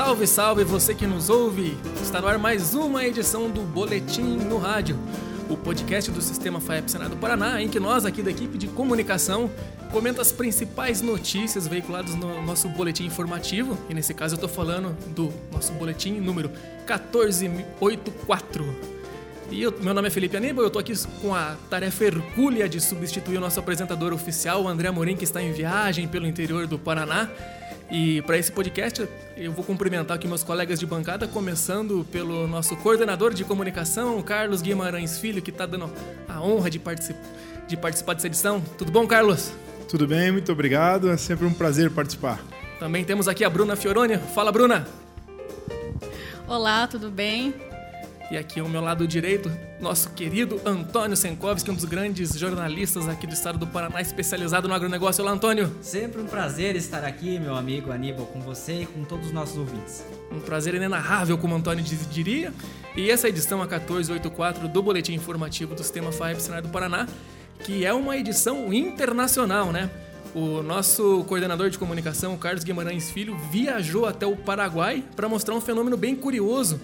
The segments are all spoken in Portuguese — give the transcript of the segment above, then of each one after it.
Salve, salve você que nos ouve! Está no ar mais uma edição do Boletim no Rádio, o podcast do Sistema FAEP Senado Paraná, em que nós, aqui da equipe de comunicação, comenta as principais notícias veiculadas no nosso boletim informativo, e nesse caso eu estou falando do nosso boletim número 1484. E eu, meu nome é Felipe Aníbal, eu estou aqui com a tarefa hercúlea de substituir o nosso apresentador oficial, o André Amorim, que está em viagem pelo interior do Paraná. E para esse podcast, eu vou cumprimentar aqui meus colegas de bancada, começando pelo nosso coordenador de comunicação, Carlos Guimarães Filho, que está dando a honra de, particip de participar dessa edição. Tudo bom, Carlos? Tudo bem, muito obrigado. É sempre um prazer participar. Também temos aqui a Bruna Fioroni. Fala, Bruna! Olá, tudo bem? E aqui ao meu lado direito, nosso querido Antônio Senkovski, um dos grandes jornalistas aqui do estado do Paraná, especializado no agronegócio. Olá, Antônio. Sempre um prazer estar aqui, meu amigo Aníbal, com você e com todos os nossos ouvintes. Um prazer inenarrável, como Antônio diria. E essa edição, a 1484, do Boletim Informativo do Sistema FAEP Senado do Paraná, que é uma edição internacional, né? O nosso coordenador de comunicação, Carlos Guimarães Filho, viajou até o Paraguai para mostrar um fenômeno bem curioso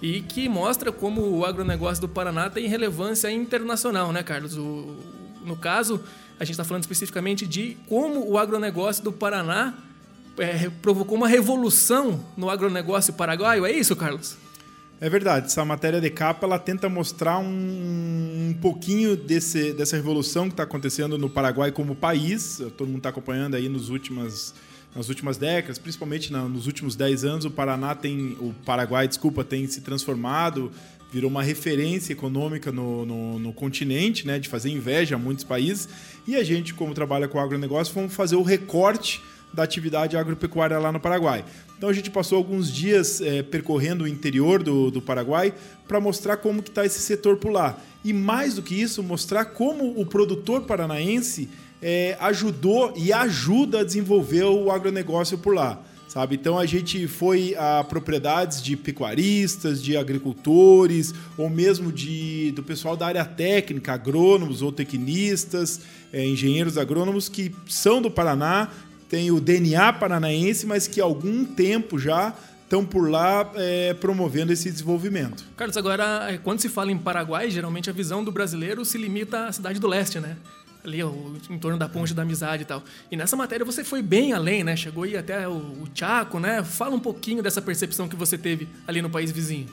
e que mostra como o agronegócio do Paraná tem relevância internacional, né, Carlos? O, no caso, a gente está falando especificamente de como o agronegócio do Paraná é, provocou uma revolução no agronegócio paraguaio. É isso, Carlos? É verdade. Essa matéria de capa ela tenta mostrar um, um pouquinho desse, dessa revolução que está acontecendo no Paraguai como país. Todo mundo está acompanhando aí nos últimas nas últimas décadas, principalmente nos últimos 10 anos, o Paraná tem, o Paraguai, desculpa, tem se transformado, virou uma referência econômica no, no, no, continente, né, de fazer inveja a muitos países. E a gente, como trabalha com agronegócio, vamos fazer o recorte da atividade agropecuária lá no Paraguai. Então a gente passou alguns dias é, percorrendo o interior do, do Paraguai para mostrar como que está esse setor por lá. E mais do que isso, mostrar como o produtor paranaense é, ajudou e ajuda a desenvolver o agronegócio por lá. Sabe? Então a gente foi a propriedades de pecuaristas, de agricultores, ou mesmo de, do pessoal da área técnica, agrônomos ou tecnistas, é, engenheiros agrônomos que são do Paraná, têm o DNA paranaense, mas que há algum tempo já estão por lá é, promovendo esse desenvolvimento. Carlos, agora, é, quando se fala em Paraguai, geralmente a visão do brasileiro se limita à cidade do leste, né? Ali em torno da ponte da amizade e tal. E nessa matéria você foi bem além, né? Chegou aí até o, o Chaco, né? Fala um pouquinho dessa percepção que você teve ali no país vizinho.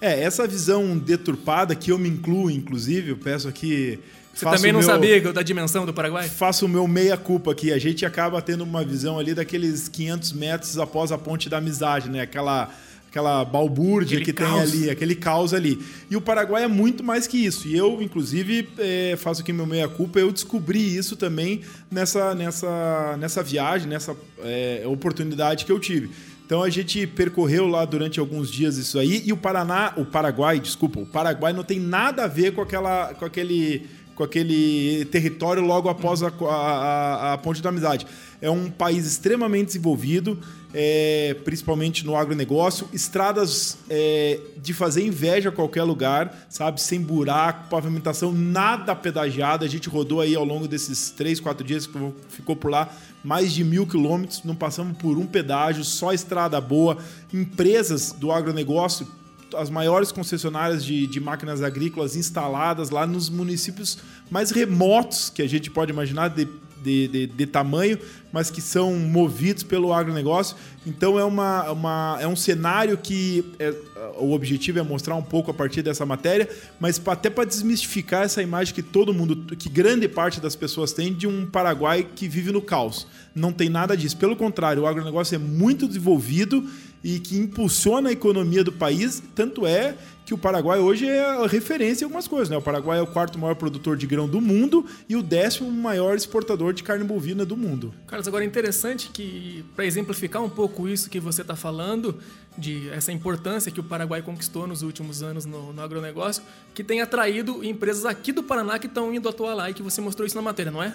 É, essa visão deturpada, que eu me incluo, inclusive, eu peço aqui. Você também não meu, sabia da dimensão do Paraguai? Faço o meu meia-culpa aqui. A gente acaba tendo uma visão ali daqueles 500 metros após a ponte da amizade, né? Aquela aquela balbúrdia aquele que caos. tem ali, aquele caos ali. E o Paraguai é muito mais que isso. E eu, inclusive, é, faço aqui meu meia-culpa, eu descobri isso também nessa, nessa, nessa viagem, nessa é, oportunidade que eu tive. Então a gente percorreu lá durante alguns dias isso aí e o Paraná, o Paraguai, desculpa, o Paraguai não tem nada a ver com aquela, com aquele, com aquele território logo após a, a, a ponte da amizade. É um país extremamente desenvolvido é, principalmente no agronegócio, estradas é, de fazer inveja a qualquer lugar, sabe? Sem buraco, pavimentação, nada pedagiada. A gente rodou aí ao longo desses três, quatro dias que ficou por lá mais de mil quilômetros, não passamos por um pedágio, só estrada boa. Empresas do agronegócio, as maiores concessionárias de, de máquinas agrícolas instaladas lá nos municípios mais remotos que a gente pode imaginar, de de, de, de, tamanho, mas que são movidos pelo agronegócio. Então é, uma, uma, é um cenário que é, o objetivo é mostrar um pouco a partir dessa matéria, mas até para desmistificar essa imagem que todo mundo, que grande parte das pessoas tem de um Paraguai que vive no caos. Não tem nada disso. Pelo contrário, o agronegócio é muito desenvolvido e que impulsiona a economia do país, tanto é que o Paraguai hoje é referência em algumas coisas. Né? O Paraguai é o quarto maior produtor de grão do mundo e o décimo maior exportador de carne bovina do mundo. Carlos, agora é interessante que, para exemplificar um pouco isso que você está falando, de essa importância que o Paraguai conquistou nos últimos anos no, no agronegócio, que tem atraído empresas aqui do Paraná que estão indo atuar lá e que você mostrou isso na matéria, não é?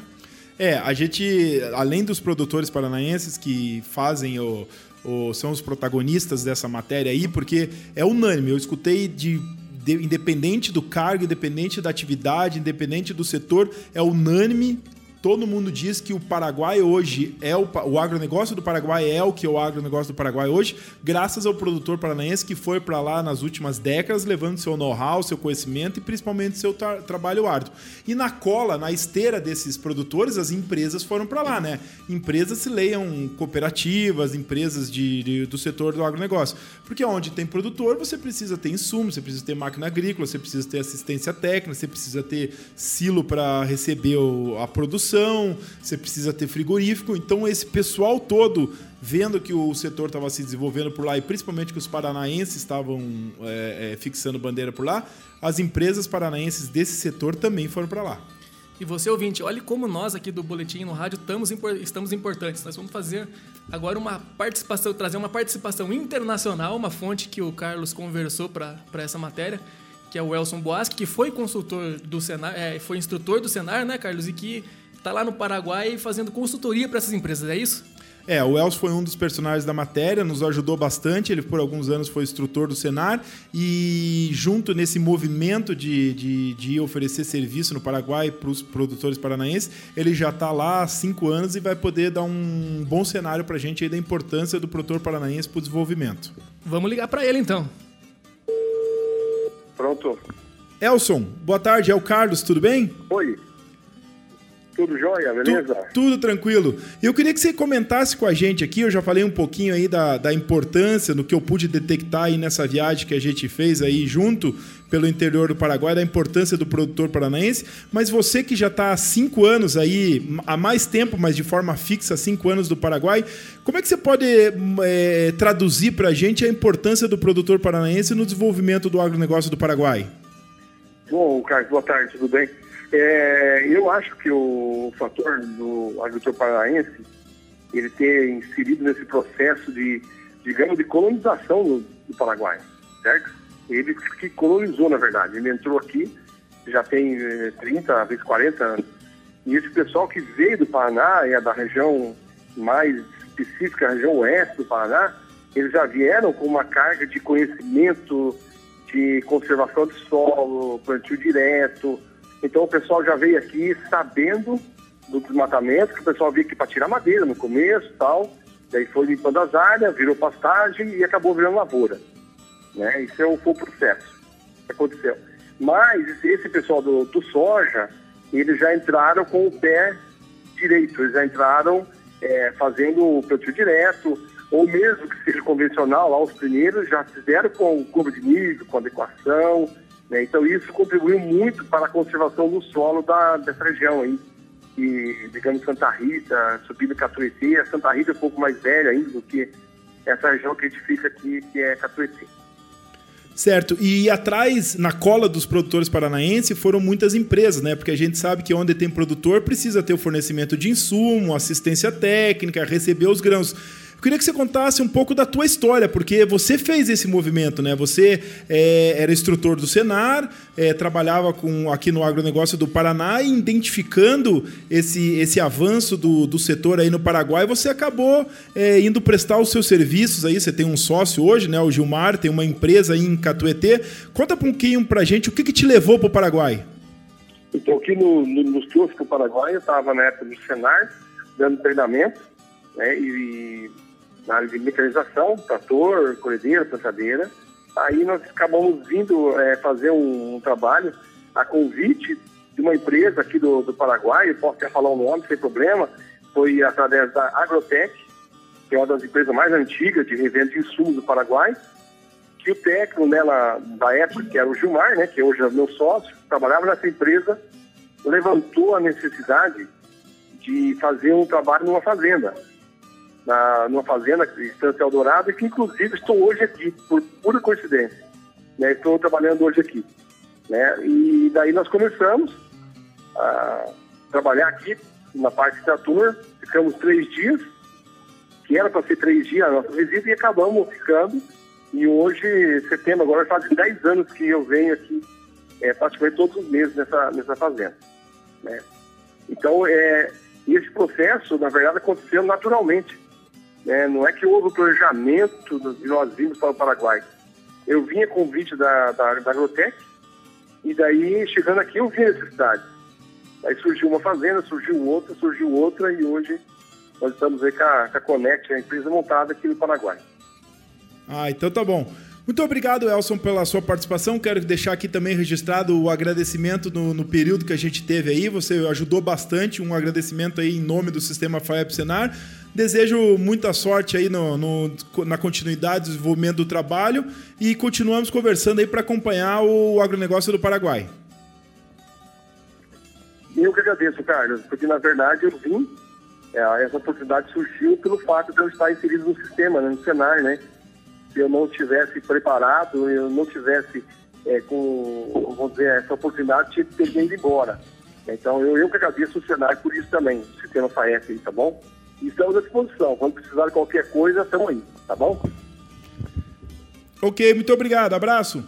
É, a gente, além dos produtores paranaenses que fazem o, são os protagonistas dessa matéria aí, porque é unânime. Eu escutei de, independente do cargo, independente da atividade, independente do setor, é unânime todo mundo diz que o Paraguai hoje é o, o agronegócio do Paraguai é o que é o agronegócio do Paraguai hoje, graças ao produtor paranaense que foi para lá nas últimas décadas, levando seu know-how, seu conhecimento e principalmente seu tra trabalho árduo. E na cola, na esteira desses produtores, as empresas foram para lá, né? Empresas se leiam cooperativas, empresas de, de, do setor do agronegócio. Porque onde tem produtor, você precisa ter insumo, você precisa ter máquina agrícola, você precisa ter assistência técnica, você precisa ter silo para receber o, a produção, você precisa ter frigorífico. Então, esse pessoal todo, vendo que o setor estava se desenvolvendo por lá e principalmente que os paranaenses estavam é, é, fixando bandeira por lá, as empresas paranaenses desse setor também foram para lá. E você, ouvinte, olhe como nós aqui do Boletim no Rádio estamos, estamos importantes. Nós vamos fazer agora uma participação, trazer uma participação internacional, uma fonte que o Carlos conversou para essa matéria, que é o Elson Boasque, que foi consultor do Senar, é, foi instrutor do Senar, né, Carlos? E que está lá no Paraguai fazendo consultoria para essas empresas, é isso? É, o Elcio foi um dos personagens da matéria, nos ajudou bastante. Ele, por alguns anos, foi instrutor do Senar e, junto nesse movimento de, de, de oferecer serviço no Paraguai para os produtores paranaenses, ele já está lá há cinco anos e vai poder dar um bom cenário para a gente aí da importância do produtor paranaense para o desenvolvimento. Vamos ligar para ele então. Pronto. Elson, boa tarde, é o Carlos, tudo bem? Oi. Tudo jóia, beleza? Tu, tudo tranquilo. Eu queria que você comentasse com a gente aqui, eu já falei um pouquinho aí da, da importância, no que eu pude detectar aí nessa viagem que a gente fez aí junto pelo interior do Paraguai, da importância do produtor paranaense, mas você que já está há cinco anos aí, há mais tempo, mas de forma fixa, cinco anos do Paraguai, como é que você pode é, traduzir para a gente a importância do produtor paranaense no desenvolvimento do agronegócio do Paraguai? Bom, Carlos, boa tarde, tudo bem? É, eu acho que o fator do agricultor paraense ele ter inserido nesse processo de, digamos, de colonização do, do Paraguai, certo? Ele que colonizou, na verdade. Ele entrou aqui, já tem 30, eh, vezes 40 anos. E esse pessoal que veio do Paraná, é da região mais específica, a região oeste do Paraná, eles já vieram com uma carga de conhecimento de conservação de solo, plantio direto, então o pessoal já veio aqui sabendo do desmatamento, que o pessoal veio aqui para tirar madeira no começo tal. Daí foi limpando as áreas, virou pastagem e acabou virando lavoura. Né? Isso é o, foi o processo que aconteceu. Mas esse pessoal do, do soja, eles já entraram com o pé direito, eles já entraram é, fazendo o plantio direto, ou mesmo que seja convencional, lá os primeiros já fizeram com curva de nível, com adequação, né? Então isso contribuiu muito para a conservação do solo da, dessa região aí. E, digamos, Santa Rita, subindo Catuetê, a Santa Rita é um pouco mais velha ainda do que essa região que a gente fica aqui, que é Catuetê. Certo, e atrás, na cola dos produtores paranaenses, foram muitas empresas, né? Porque a gente sabe que onde tem produtor precisa ter o fornecimento de insumo, assistência técnica, receber os grãos. Eu queria que você contasse um pouco da tua história, porque você fez esse movimento, né? Você é, era instrutor do Senar, é, trabalhava com, aqui no agronegócio do Paraná e identificando esse, esse avanço do, do setor aí no Paraguai, você acabou é, indo prestar os seus serviços aí. Você tem um sócio hoje, né? O Gilmar, tem uma empresa aí em Catuetê. Conta um pouquinho pra gente o que, que te levou para o Paraguai. Então, aqui no, no, nos Paraguai, eu estava na época do Senar, dando treinamento, né? E na área de mecanização, trator, colhedeira, plantadeira. Aí nós acabamos vindo é, fazer um, um, trabalho a convite de uma empresa aqui do, do Paraguai, posso até falar o nome sem problema, foi através da Agrotec, que é uma das empresas mais antigas de revenda de insumos do Paraguai, que o técnico dela da época, que era o Gilmar, né, que hoje é meu sócio, trabalhava nessa empresa, levantou a necessidade de fazer um trabalho numa fazenda na, numa fazenda, Estância Eldorado, e que inclusive estou hoje aqui, por pura coincidência. Né? Estou trabalhando hoje aqui. Né? E daí nós começamos a trabalhar aqui na parte de trator, ficamos três dias, que era para ser três dias a nossa visita, e acabamos ficando. E hoje, setembro, agora faz 10 anos que eu venho aqui, é, praticamente todos os meses nessa, nessa fazenda. Né? Então, é, esse processo, na verdade, aconteceu naturalmente. É, não é que houve o planejamento de nós vimos para o Paraguai. Eu vinha convite da, da, da Agrotec e daí, chegando aqui, eu vi a necessidade. Aí surgiu uma fazenda, surgiu outra, surgiu outra e hoje nós estamos aí com a, com a Conect, a empresa montada aqui no Paraguai. Ah, então tá bom. Muito obrigado, Elson, pela sua participação. Quero deixar aqui também registrado o agradecimento no, no, período que a gente teve aí. Você ajudou bastante. Um agradecimento aí em nome do Sistema FAEP Senar. Desejo muita sorte aí no, no, na continuidade desenvolvimento do trabalho e continuamos conversando aí para acompanhar o agronegócio do Paraguai. Eu que agradeço, Carlos, porque na verdade eu vim, é, essa oportunidade surgiu pelo fato de eu estar inserido no sistema, né, no Senar, né? Se eu não tivesse preparado, eu não tivesse é, com, vamos dizer, essa oportunidade, tinha que ter ido embora. Então eu, eu que agradeço o Senar por isso também, o sistema FAEF aí, tá bom? Estamos à disposição. Quando precisar de qualquer coisa, estamos aí, tá bom? Ok, muito obrigado. Abraço.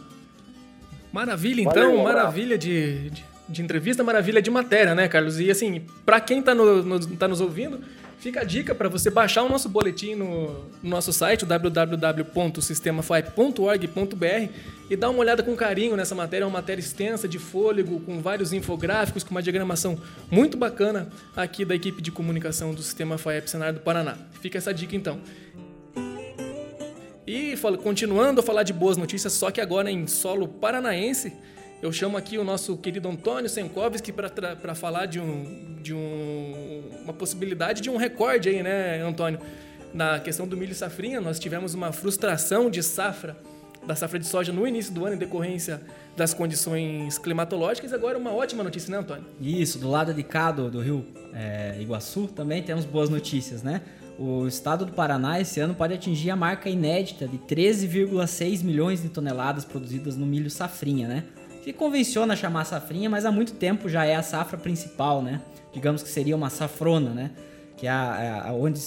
Maravilha, então, Valeu, um maravilha de, de, de, entrevista, maravilha de matéria, né, Carlos? E assim, para quem está no, no, tá nos ouvindo, fica a dica para você baixar o nosso boletim no, no nosso site, www.sistemafipe.org.br e dar uma olhada com carinho nessa matéria. É uma matéria extensa, de fôlego, com vários infográficos, com uma diagramação muito bacana aqui da equipe de comunicação do Sistema FAEP Senar do Paraná. Fica essa dica então. E continuando a falar de boas notícias, só que agora em solo paranaense, eu chamo aqui o nosso querido Antônio Senkovski para falar de, um, de um, uma possibilidade de um recorde aí, né, Antônio? Na questão do milho safrinha, nós tivemos uma frustração de safra, da safra de soja no início do ano em decorrência das condições climatológicas. Agora uma ótima notícia, né, Antônio? Isso, do lado de cá do, do rio é, Iguaçu também temos boas notícias, né? O estado do Paraná esse ano pode atingir a marca inédita de 13,6 milhões de toneladas produzidas no milho safrinha, né? Se convenciona chamar safrinha, mas há muito tempo já é a safra principal, né? Digamos que seria uma safrona, né? Que é a, a, onde,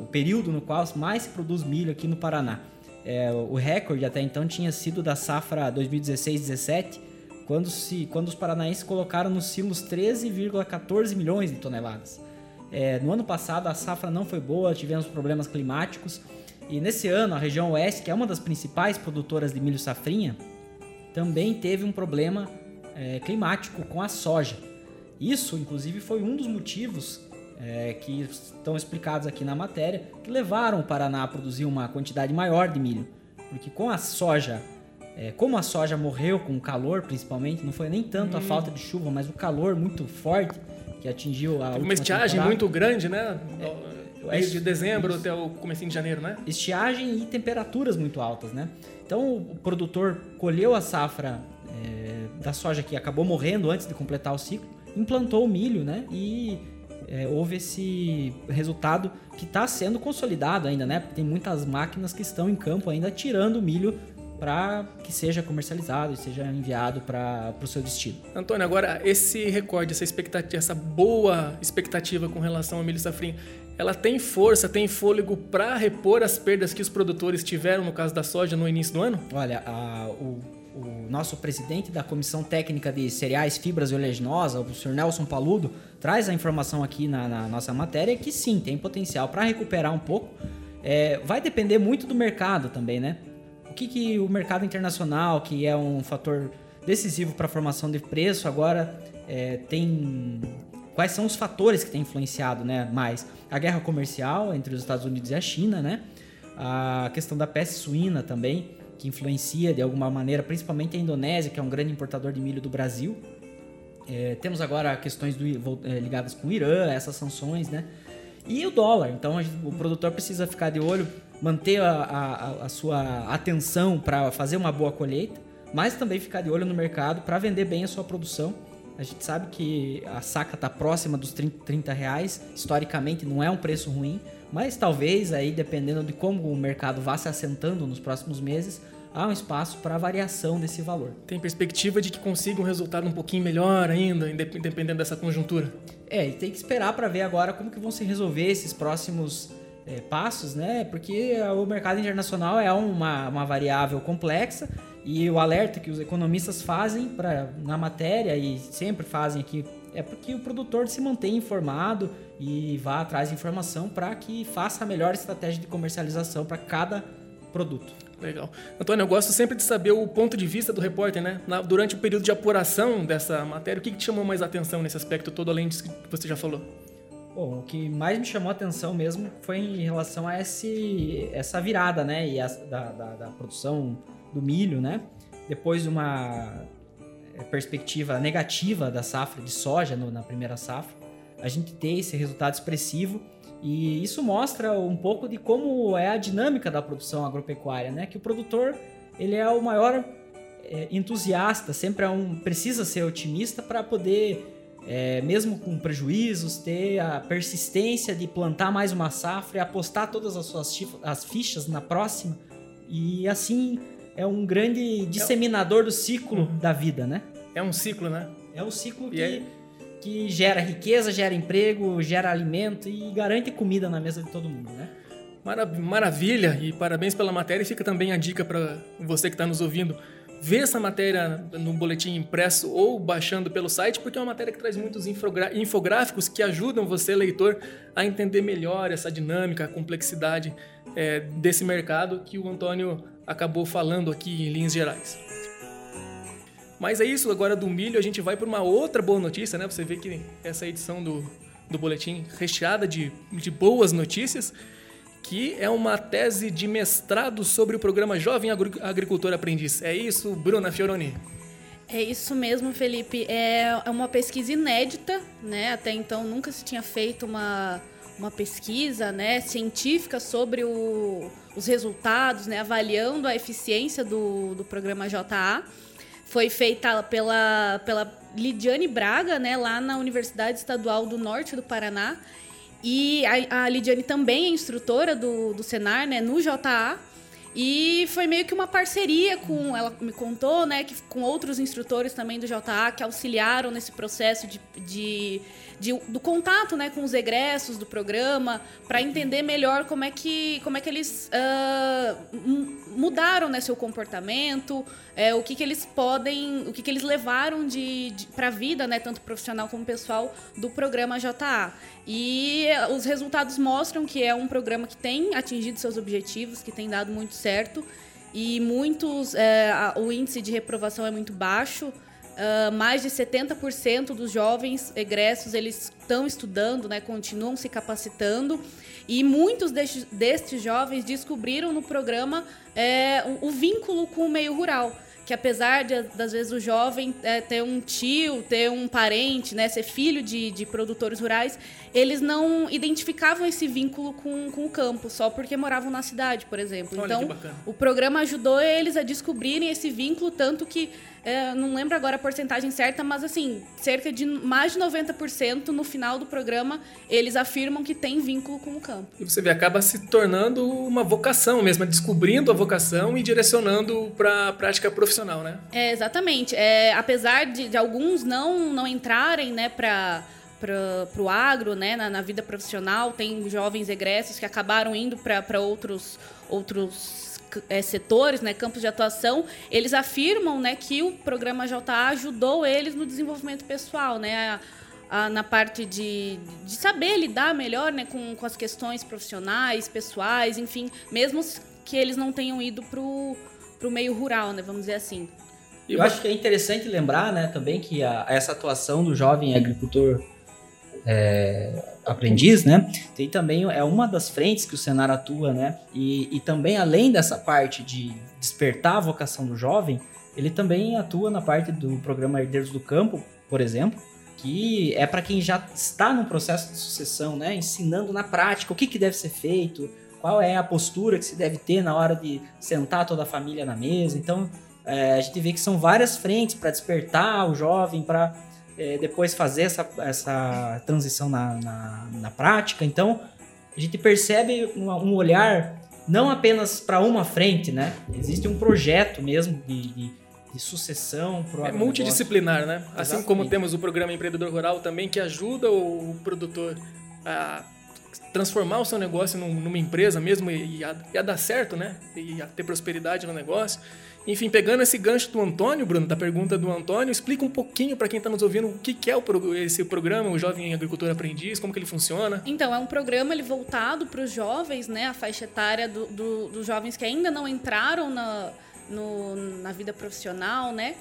o período no qual mais se produz milho aqui no Paraná. É, o recorde até então tinha sido da safra 2016-17, quando, se, quando os paranaenses colocaram nos silos 13,14 milhões de toneladas. É, no ano passado a safra não foi boa, tivemos problemas climáticos e nesse ano a região oeste, que é uma das principais produtoras de milho safrinha, também teve um problema é, climático com a soja. Isso, inclusive, foi um dos motivos é, que estão explicados aqui na matéria que levaram o Paraná a produzir uma quantidade maior de milho. Porque com a soja, é, como a soja morreu com o calor, principalmente, não foi nem tanto hum. a falta de chuva, mas o calor muito forte que atingiu a. Uma estiagem muito grande, né? É, de dezembro até o começo de janeiro, né? Estiagem e temperaturas muito altas, né? Então o produtor colheu a safra é, da soja que acabou morrendo antes de completar o ciclo, implantou o milho, né? E é, houve esse resultado que está sendo consolidado ainda, né? Porque tem muitas máquinas que estão em campo ainda tirando o milho para que seja comercializado e seja enviado para o seu destino. Antônio, agora esse recorde, essa expectativa, essa boa expectativa com relação ao milho safrinho, ela tem força, tem fôlego para repor as perdas que os produtores tiveram no caso da soja no início do ano? Olha, a, o, o, nosso presidente da Comissão Técnica de Cereais, Fibras e Oleaginosa, o senhor Nelson Paludo, traz a informação aqui na, na nossa matéria que sim, tem potencial para recuperar um pouco. É, vai depender muito do mercado também, né? o que, que o mercado internacional, que é um fator decisivo para a formação de preço, agora é, tem. Quais são os fatores que têm influenciado né, mais? A guerra comercial entre os Estados Unidos e a China, né? A questão da peste suína também, que influencia de alguma maneira, principalmente a Indonésia, que é um grande importador de milho do Brasil. É, temos agora questões do, é, ligadas com o Irã, essas sanções, né? E o dólar. Então gente, o produtor precisa ficar de olho manter a, a, a sua atenção para fazer uma boa colheita, mas também ficar de olho no mercado para vender bem a sua produção. A gente sabe que a saca está próxima dos 30, 30 reais, historicamente não é um preço ruim, mas talvez aí, dependendo de como o mercado vá se assentando nos próximos meses, há um espaço para variação desse valor. Tem perspectiva de que consiga um resultado um pouquinho melhor ainda, dependendo dessa conjuntura? É, e tem que esperar para ver agora como que vão se resolver esses próximos é, passos, né? Porque o mercado internacional é uma, uma variável complexa e o alerta que os economistas fazem pra, na matéria e sempre fazem aqui é porque o produtor se mantém informado e vá atrás de informação para que faça a melhor estratégia de comercialização para cada produto. Legal. Antônio, eu gosto sempre de saber o ponto de vista do repórter, né? Na, durante o período de apuração dessa matéria, o que, que te chamou mais atenção nesse aspecto todo, além disso que você já falou? Bom, o que mais me chamou a atenção mesmo foi em relação a esse, essa virada, né? E a, da, da, da produção do milho, né? Depois de uma é, perspectiva negativa da safra de soja no, na primeira safra, a gente ter esse resultado expressivo e isso mostra um pouco de como é a dinâmica da produção agropecuária, né? Que o produtor ele é o maior é, entusiasta, sempre é um precisa ser otimista para poder, é, mesmo com prejuízos, ter a persistência de plantar mais uma safra e apostar todas as suas as fichas na próxima. E assim é um grande disseminador do ciclo uhum. da vida, né? É um ciclo, né? É um ciclo que é que gera riqueza, gera emprego, gera alimento e garante comida na mesa de todo mundo, né? Maravilha e parabéns pela matéria. E fica também a dica para você que está nos ouvindo ver essa matéria no boletim impresso ou baixando pelo site, porque é uma matéria que traz muitos infográficos que ajudam você, leitor, a entender melhor essa dinâmica, a complexidade é, desse mercado que o Antônio acabou falando aqui em linhas gerais. Mas é isso, agora do milho a gente vai para uma outra boa notícia, né? Você vê que essa edição do, do boletim recheada de, de boas notícias, que é uma tese de mestrado sobre o programa Jovem Agricultor Aprendiz. É isso, Bruna Fioroni? É isso mesmo, Felipe. É, é uma pesquisa inédita, né? Até então nunca se tinha feito uma, uma pesquisa né, científica sobre o, os resultados, né, avaliando a eficiência do, do programa JA foi feita pela, pela Lidiane Braga, né, lá na Universidade Estadual do Norte do Paraná. E a, a Lidiane também é instrutora do, do Senar, né, no JA. E foi meio que uma parceria com, ela me contou, né, que com outros instrutores também do JA que auxiliaram nesse processo de, de de, do contato né, com os egressos do programa, para entender melhor como é que, como é que eles uh, mudaram né, seu comportamento, é, o que, que eles podem, o que, que eles levaram de, de para a vida, né, tanto profissional como pessoal, do programa JA. E os resultados mostram que é um programa que tem atingido seus objetivos, que tem dado muito certo. E muitos, é, o índice de reprovação é muito baixo. Uh, mais de 70% dos jovens egressos eles estão estudando, né, continuam se capacitando. E muitos destes, destes jovens descobriram no programa é, o, o vínculo com o meio rural que apesar de, das vezes o jovem é, ter um tio, ter um parente, né, ser filho de, de produtores rurais, eles não identificavam esse vínculo com, com o campo, só porque moravam na cidade, por exemplo. Olha então, o programa ajudou eles a descobrirem esse vínculo, tanto que, é, não lembro agora a porcentagem certa, mas assim, cerca de mais de 90% no final do programa, eles afirmam que tem vínculo com o campo. E você vê, acaba se tornando uma vocação mesmo, descobrindo a vocação e direcionando para a prática profissional, né? É, exatamente. É, apesar de, de alguns não, não entrarem né, para para o agro, né, na, na, vida profissional. Tem jovens egressos que acabaram indo para outros, outros é, setores, né, campos de atuação. Eles afirmam né, que o programa JA ajudou eles no desenvolvimento pessoal, né, a, a, na parte de, de saber lidar melhor né, com, com as questões profissionais, pessoais, enfim, mesmo que eles não tenham ido para o meio rural, né, vamos dizer assim. Eu acho que é interessante lembrar né, também que a, essa atuação do jovem agricultor é, aprendiz, né? Tem também é uma das frentes que o Senar atua, né? E, e também além dessa parte de despertar a vocação do jovem, ele também atua na parte do programa Herdeiros do Campo, por exemplo, que é para quem já está no processo de sucessão, né? Ensinando na prática o que, que deve ser feito, qual é a postura que se deve ter na hora de sentar toda a família na mesa. Então, é, a gente vê que são várias frentes para despertar o jovem, para é, depois fazer essa, essa transição na, na, na, prática. Então, a gente percebe um, um olhar não apenas para uma frente, né? Existe um projeto mesmo de, de, de sucessão. Pro é multidisciplinar, né? Exatamente. Assim como temos o programa Empreendedor Rural também, que ajuda o produtor a transformar o seu negócio num, numa empresa mesmo e, e, a, e, a, dar certo, né? E a ter prosperidade no negócio. Enfim, pegando esse gancho do Antônio, Bruno, da pergunta do Antônio, explica um pouquinho para quem está nos ouvindo o que, é esse programa, o Jovem Agricultor Aprendiz, como que ele funciona. Então, é um programa ele voltado para os jovens, né? A faixa etária do, do, dos jovens que ainda não entraram na, no, na vida profissional, né?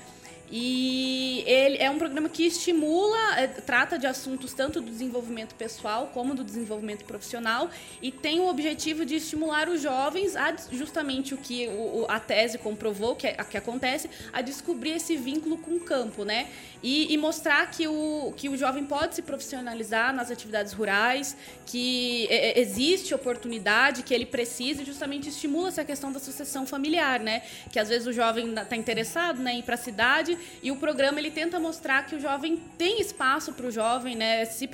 E ele é um programa que estimula, é, trata de assuntos tanto do desenvolvimento pessoal como do desenvolvimento profissional e tem o objetivo de estimular os jovens a justamente o que o, a tese comprovou que, que acontece, a descobrir esse vínculo com o campo, né? E, e, mostrar que o, que o jovem pode se profissionalizar nas atividades rurais, que é, existe oportunidade, que ele precisa e justamente estimula essa questão da sucessão familiar, né? Que às vezes o jovem está interessado né, em ir para a cidade e o programa ele tenta mostrar que o jovem tem espaço para o jovem né, se,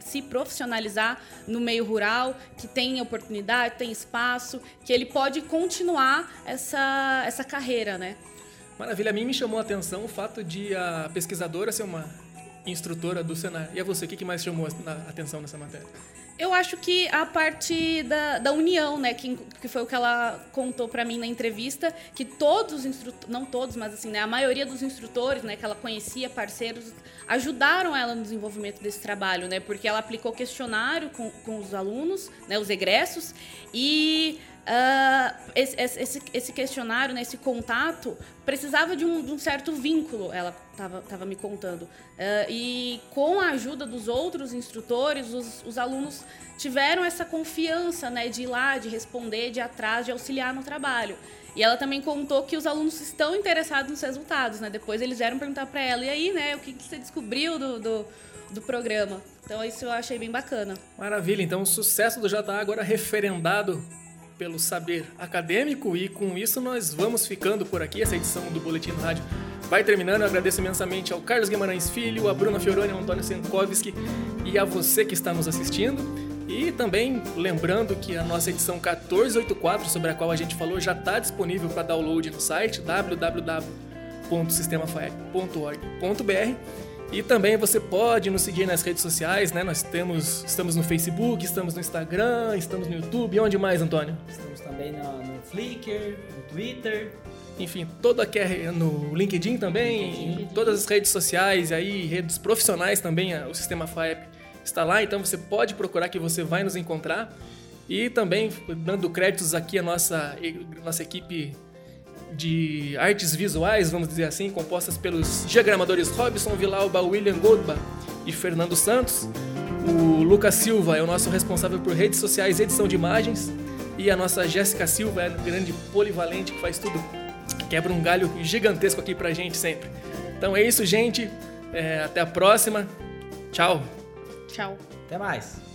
se profissionalizar no meio rural, que tem oportunidade, tem espaço, que ele pode continuar essa, essa carreira, né? Maravilha. A mim me chamou a atenção o fato de a pesquisadora ser uma instrutora do Senar. E a você, o que mais chamou a atenção nessa matéria? Eu acho que a parte da, da união, né, que, que foi o que ela contou para mim na entrevista, que todos os instrutores, não todos, mas assim, né, a maioria dos instrutores, né, que ela conhecia, parceiros, ajudaram ela no desenvolvimento desse trabalho, né, porque ela aplicou questionário com, com os alunos, né, os egressos, e Uh, esse, esse, esse, questionário, né, esse contato, precisava de um, de um certo vínculo, ela estava me contando. Uh, e com a ajuda dos outros instrutores, os, os, alunos tiveram essa confiança né, de ir lá, de responder, de ir atrás, de auxiliar no trabalho. E ela também contou que os alunos estão interessados nos resultados. Né? Depois eles vieram perguntar para ela, e aí, né, o que, que você descobriu do, do, do programa? Então isso eu achei bem bacana. Maravilha, então o sucesso do JA agora referendado pelo saber acadêmico e com isso nós vamos ficando por aqui. Essa edição do Boletim do Rádio vai terminando. Eu agradeço imensamente ao Carlos Guimarães Filho, a Bruna Fioroni, ao Antônio Senkovski e a você que está nos assistindo. E também lembrando que a nossa edição 1484, sobre a qual a gente falou, já está disponível para download no site www.sistemafaec.org.br e também você pode nos seguir nas redes sociais, né? Nós temos, estamos no Facebook, estamos no Instagram, estamos no YouTube. E onde mais, Antônio? Estamos também no, no Flickr, no Twitter. Enfim, todo aqui é no LinkedIn também, LinkedIn. em todas as redes sociais, aí redes profissionais também, o Sistema FAEP está lá, então você pode procurar que você vai nos encontrar. E também dando créditos aqui à nossa, nossa equipe de artes visuais, vamos dizer assim, compostas pelos diagramadores Robson Vilauba, William Goldbach e Fernando Santos. O Lucas Silva é o nosso responsável por redes sociais e edição de imagens. E a nossa Jéssica Silva é a grande polivalente que faz tudo. Quebra um galho gigantesco aqui pra gente sempre. Então é isso, gente. É, até a próxima. Tchau. Tchau. Até mais.